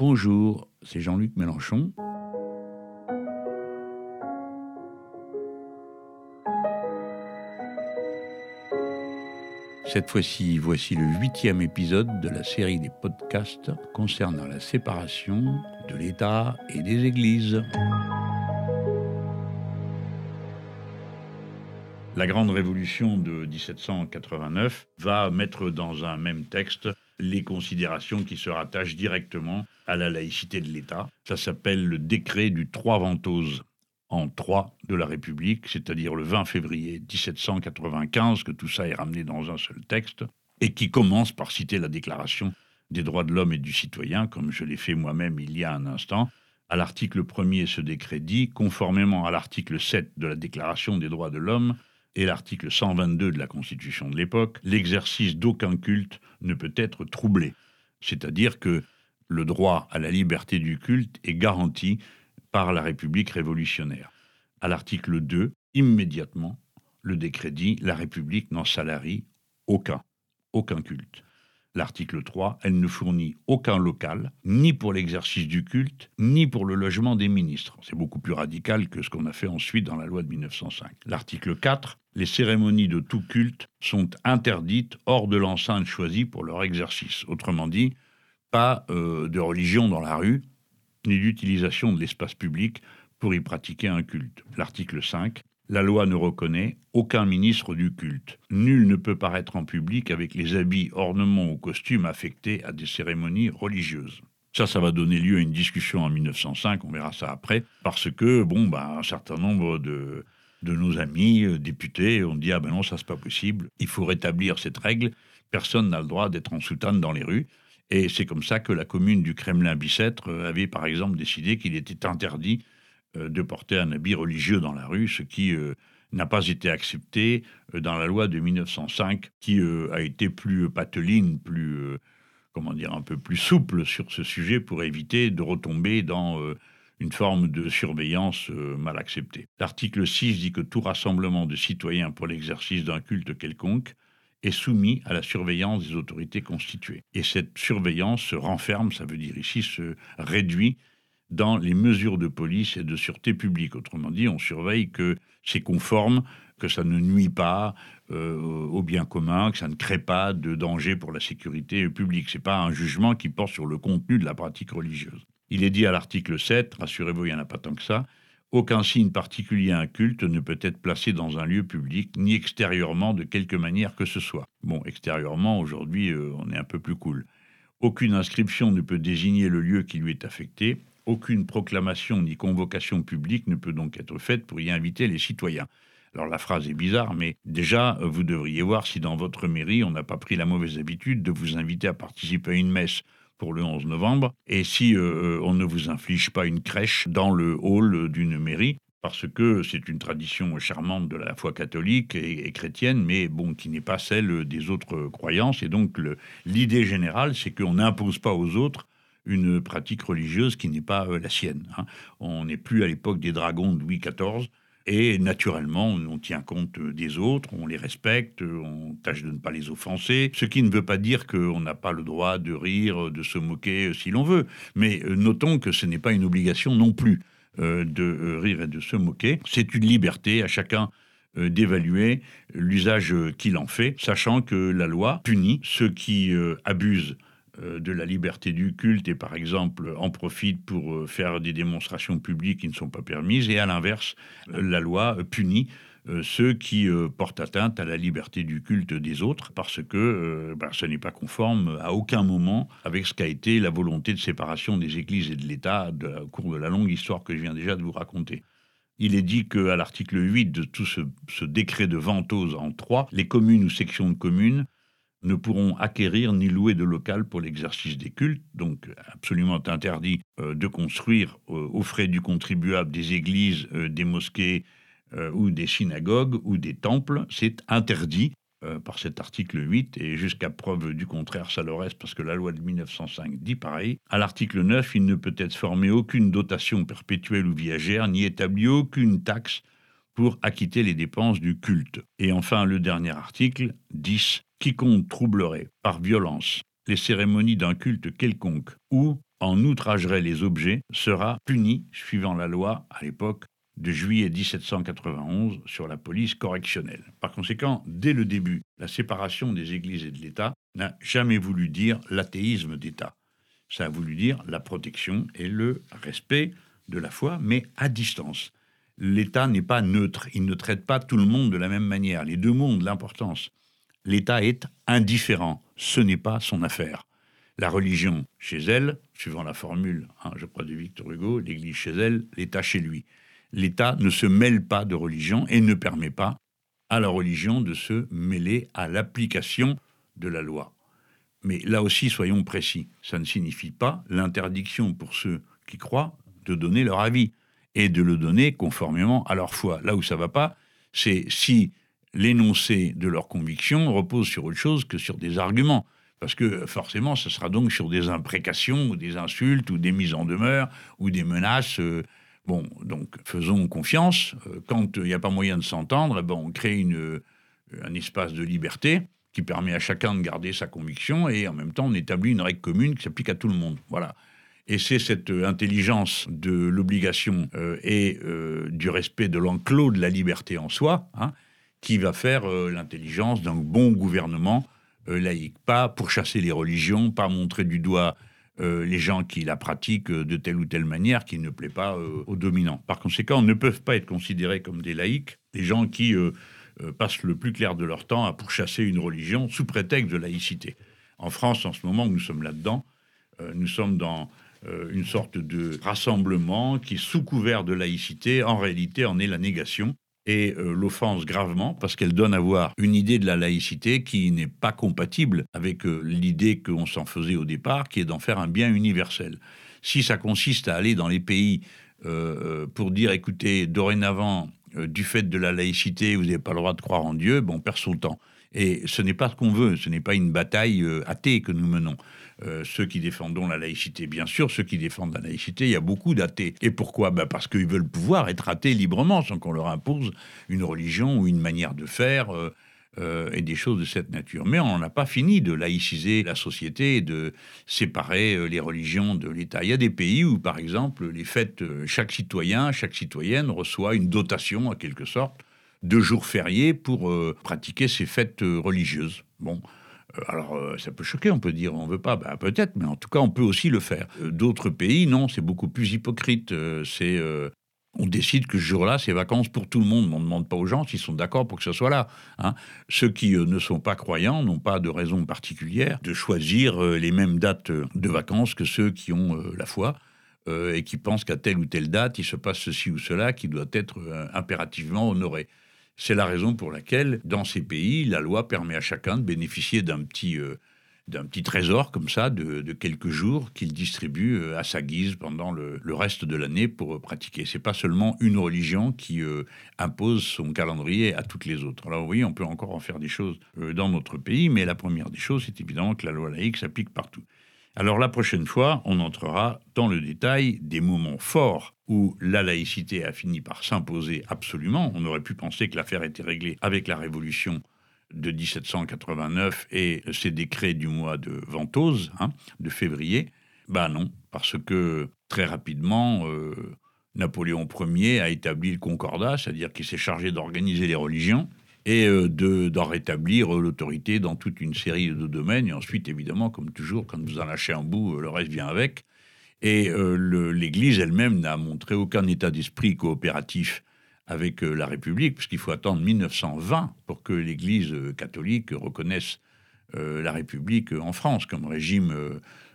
Bonjour, c'est Jean-Luc Mélenchon. Cette fois-ci, voici le huitième épisode de la série des podcasts concernant la séparation de l'État et des Églises. La grande révolution de 1789 va mettre dans un même texte les considérations qui se rattachent directement à la laïcité de l'État. Ça s'appelle le décret du 3 Ventose en 3 de la République, c'est-à-dire le 20 février 1795, que tout ça est ramené dans un seul texte, et qui commence par citer la Déclaration des droits de l'homme et du citoyen, comme je l'ai fait moi-même il y a un instant. À l'article 1er, ce décret dit, conformément à l'article 7 de la Déclaration des droits de l'homme, et l'article 122 de la Constitution de l'époque, l'exercice d'aucun culte ne peut être troublé. C'est-à-dire que le droit à la liberté du culte est garanti par la République révolutionnaire. À l'article 2, immédiatement, le décret dit la République n'en salarie aucun, aucun culte. L'article 3, elle ne fournit aucun local, ni pour l'exercice du culte, ni pour le logement des ministres. C'est beaucoup plus radical que ce qu'on a fait ensuite dans la loi de 1905. L'article 4, les cérémonies de tout culte sont interdites hors de l'enceinte choisie pour leur exercice. Autrement dit, pas euh, de religion dans la rue, ni d'utilisation de l'espace public pour y pratiquer un culte. L'article 5, la loi ne reconnaît aucun ministre du culte. Nul ne peut paraître en public avec les habits, ornements ou costumes affectés à des cérémonies religieuses. Ça, ça va donner lieu à une discussion en 1905, on verra ça après, parce que, bon, bah, un certain nombre de, de nos amis euh, députés ont dit Ah ben non, ça c'est pas possible, il faut rétablir cette règle, personne n'a le droit d'être en soutane dans les rues. Et c'est comme ça que la commune du Kremlin-Bicêtre euh, avait par exemple décidé qu'il était interdit de porter un habit religieux dans la rue, ce qui n'a pas été accepté dans la loi de 1905, qui a été plus pateline, plus, comment dire, un peu plus souple sur ce sujet pour éviter de retomber dans une forme de surveillance euh, mal acceptée. L'article 6 dit que tout rassemblement de citoyens pour l'exercice d'un culte quelconque est soumis à la surveillance des autorités constituées. Et cette surveillance se renferme, ça veut dire ici se réduit dans les mesures de police et de sûreté publique. Autrement dit, on surveille que c'est conforme, que ça ne nuit pas euh, au bien commun, que ça ne crée pas de danger pour la sécurité publique. Ce n'est pas un jugement qui porte sur le contenu de la pratique religieuse. Il est dit à l'article 7, rassurez-vous, il n'y en a pas tant que ça, aucun signe particulier à un culte ne peut être placé dans un lieu public, ni extérieurement de quelque manière que ce soit. Bon, extérieurement, aujourd'hui, euh, on est un peu plus cool. Aucune inscription ne peut désigner le lieu qui lui est affecté. Aucune proclamation ni convocation publique ne peut donc être faite pour y inviter les citoyens. Alors la phrase est bizarre, mais déjà, vous devriez voir si dans votre mairie, on n'a pas pris la mauvaise habitude de vous inviter à participer à une messe pour le 11 novembre, et si euh, euh, on ne vous inflige pas une crèche dans le hall d'une mairie, parce que c'est une tradition charmante de la foi catholique et, chrétienne, mais bon, qui n'est pas celle des autres croyances. Et donc, l'idée générale, c'est qu'on n'impose pas aux autres une pratique religieuse qui n'est pas euh, la sienne. Hein. On n'est plus à l'époque des dragons de Louis XIV, et naturellement, on tient compte des autres, on les respecte, on tâche de ne pas les offenser, ce qui ne veut pas dire qu'on n'a pas le droit de rire, de se moquer si l'on veut. Mais euh, notons que ce n'est pas une obligation non plus euh, de euh, rire et de se moquer. C'est une liberté à chacun d'évaluer l'usage qu'il en fait, sachant que la loi punit ceux qui abusent euh, de la liberté du culte et par exemple en profitent pour euh, faire des démonstrations publiques qui ne sont pas permises et à l'inverse euh, la loi punit ceux qui portent atteinte à la liberté du culte des autres parce que ben, ce n'est pas conforme à aucun moment avec ce qu'a été la volonté de séparation des églises et de l'État au cours de la longue histoire que je viens déjà de vous raconter. Il est dit qu'à l'article 8 de tout ce, ce décret de Ventose en 3, les communes ou sections de communes ne pourront acquérir ni louer de local pour l'exercice des cultes, donc absolument interdit euh, de construire euh, aux frais du contribuable des églises, euh, des mosquées ou des synagogues ou des temples. C'est interdit par cet article 8 et jusqu'à preuve du contraire, ça le reste parce que la loi de 1905 dit pareil. À l'article 9, il ne peut être formé aucune dotation perpétuelle ou viagère ni établi aucune taxe pour acquitter les dépenses du culte. Et enfin, le dernier article, 10, quiconque troublerait par violence les cérémonies d'un culte quelconque ou en outragerait les objets sera puni suivant la loi à l'époque de juillet 1791 sur la police correctionnelle. Par conséquent, dès le début, la séparation des églises et de l'État n'a jamais voulu dire l'athéisme d'État. Ça a voulu dire la protection et le respect de la foi, mais à distance. L'État n'est pas neutre, il ne traite pas tout le monde de la même manière. Les deux mondes, l'importance. L'État est indifférent, ce n'est pas son affaire. La religion chez elle, suivant la formule, hein, je crois, de Victor Hugo, l'Église chez elle, l'État chez lui. L'État ne se mêle pas de religion et ne permet pas à la religion de se mêler à l'application de la loi. Mais là aussi, soyons précis, ça ne signifie pas l'interdiction pour ceux qui croient de donner leur avis et de le donner conformément à leur foi. Là où ça va pas, c'est si l'énoncé de leur conviction repose sur autre chose que sur des arguments. Parce que forcément, ce sera donc sur des imprécations ou des insultes ou des mises en demeure ou des menaces. Euh, bon, donc faisons confiance. Euh, quand il n'y a pas moyen de s'entendre, eh ben, on crée une, euh, un espace de liberté qui permet à chacun de garder sa conviction et en même temps on établit une règle commune qui s'applique à tout le monde. Voilà. Et c'est cette intelligence de l'obligation et du respect de l'enclos de la liberté en soi hein, qui va faire l'intelligence d'un bon gouvernement euh, laïque. Pas pour chasser les religions, pas montrer du doigt euh, les gens qui la pratiquent de telle ou telle manière qui ne plaît pas euh, aux dominants. Par conséquent, ne peuvent pas être considérés comme des laïcs, des gens qui passent le plus clair de leur temps à pourchasser une religion sous prétexte de laïcité. En France, en ce moment, nous sommes là-dedans. nous sommes dans une sorte de rassemblement qui, sous couvert de laïcité, en réalité en est la négation et euh, l'offense gravement parce qu'elle donne à voir une idée de la laïcité qui n'est pas compatible avec euh, l'idée qu'on s'en faisait au départ, qui est d'en faire un bien universel. Si ça consiste à aller dans les pays euh, pour dire, écoutez, dorénavant, du fait de la laïcité, vous n'avez pas le droit de croire en Dieu, bon, on perd son temps. Et ce n'est pas ce qu'on veut, ce n'est pas une bataille athée que nous menons. Euh, ceux qui défendent la laïcité, bien sûr, ceux qui défendent la laïcité, il y a beaucoup d'athées. Et pourquoi? Ben Parce qu'ils veulent pouvoir être athées librement, sans qu'on leur impose une religion ou une manière de faire. Euh, euh, et des choses de cette nature. Mais on n'a pas fini de laïciser la société et de séparer les religions de l'État. Il y a des pays où, par exemple, les fêtes, chaque citoyen, chaque citoyenne reçoit une dotation, en quelque sorte, de jours fériés pour pratiquer ses fêtes religieuses. Bon, euh, alors, euh, ça peut choquer, on peut dire on veut pas, bah, peut-être, mais en tout cas, on peut aussi le faire. Euh, d'autres pays, non, c'est beaucoup plus hypocrite. c'est on décide que ce jour-là, c'est vacances pour tout le monde. On ne demande pas aux gens s'ils sont d'accord pour que ce soit là. Hein. Ceux qui ne sont pas croyants n'ont pas de raison particulière de choisir les mêmes dates de vacances que ceux qui ont la foi et qui pensent qu'à telle ou telle date, il se passe ceci ou cela qui doit être impérativement honoré. C'est la raison pour laquelle, dans ces pays, la loi permet à chacun de bénéficier d'un petit, euh, petit trésor comme ça, de, quelques jours, qu'il distribue euh, à sa guise pendant le, reste de l'année pour euh, pratiquer. C'est pas seulement une religion qui impose son calendrier à toutes les autres. Alors oui, on peut encore en faire des choses dans notre pays, mais la première des choses, c'est évidemment que la loi laïque s'applique partout. Alors la prochaine fois, on entrera dans le détail des moments forts où la laïcité a fini par s'imposer absolument. On aurait pu penser que l'affaire était réglée avec la Révolution de 1789 et ses décrets du mois de Ventose, hein, de février. Ben non, parce que très rapidement, euh, Napoléon Ier a établi le concordat, c'est-à-dire qu'il s'est chargé d'organiser les religions et euh, d'en rétablir l'autorité dans toute une série de domaines. Et ensuite, évidemment, comme toujours, quand vous en lâchez un bout, euh, le reste vient avec. Et euh, l'Église elle-même n'a montré aucun état d'esprit coopératif avec la République, puisqu'il faut attendre 1920 pour que l'Église catholique reconnaisse la République en France comme régime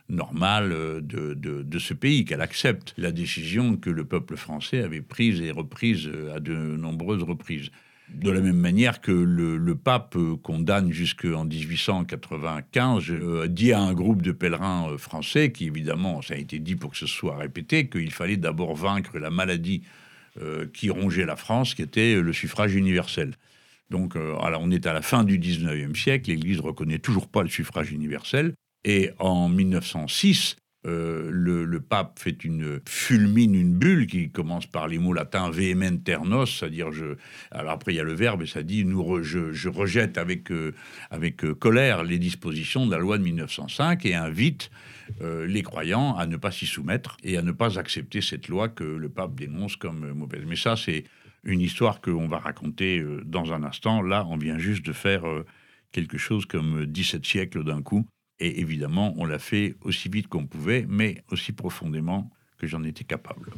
normal de, de, ce pays, qu'elle accepte la décision que le peuple français avait prise et reprise à de nombreuses reprises. De la même manière que le, pape condamne jusqu'en 1895, euh, dit à un groupe de pèlerins euh, français, qui évidemment, ça a été dit pour que ce soit répété, qu'il fallait d'abord vaincre la maladie euh, qui rongeait la France, qui était le suffrage universel. Donc, alors on est à la fin du 19e siècle, l'Église reconnaît toujours pas le suffrage universel, et en 1906, euh, le, pape fait une fulmine une bulle qui commence par les mots latins vehementernos, c'est-à-dire je. Alors après il y a le verbe et ça dit nous je, rejette avec euh, avec euh, colère les dispositions de la loi de 1905 et invite les croyants à ne pas s'y soumettre et à ne pas accepter cette loi que le pape dénonce comme mauvaise. Mais ça c'est une histoire qu'on va raconter dans un instant. Là on vient juste de faire quelque chose comme 17 siècles d'un coup. Et évidemment, on l'a fait aussi vite qu'on pouvait, mais aussi profondément que j'en étais capable.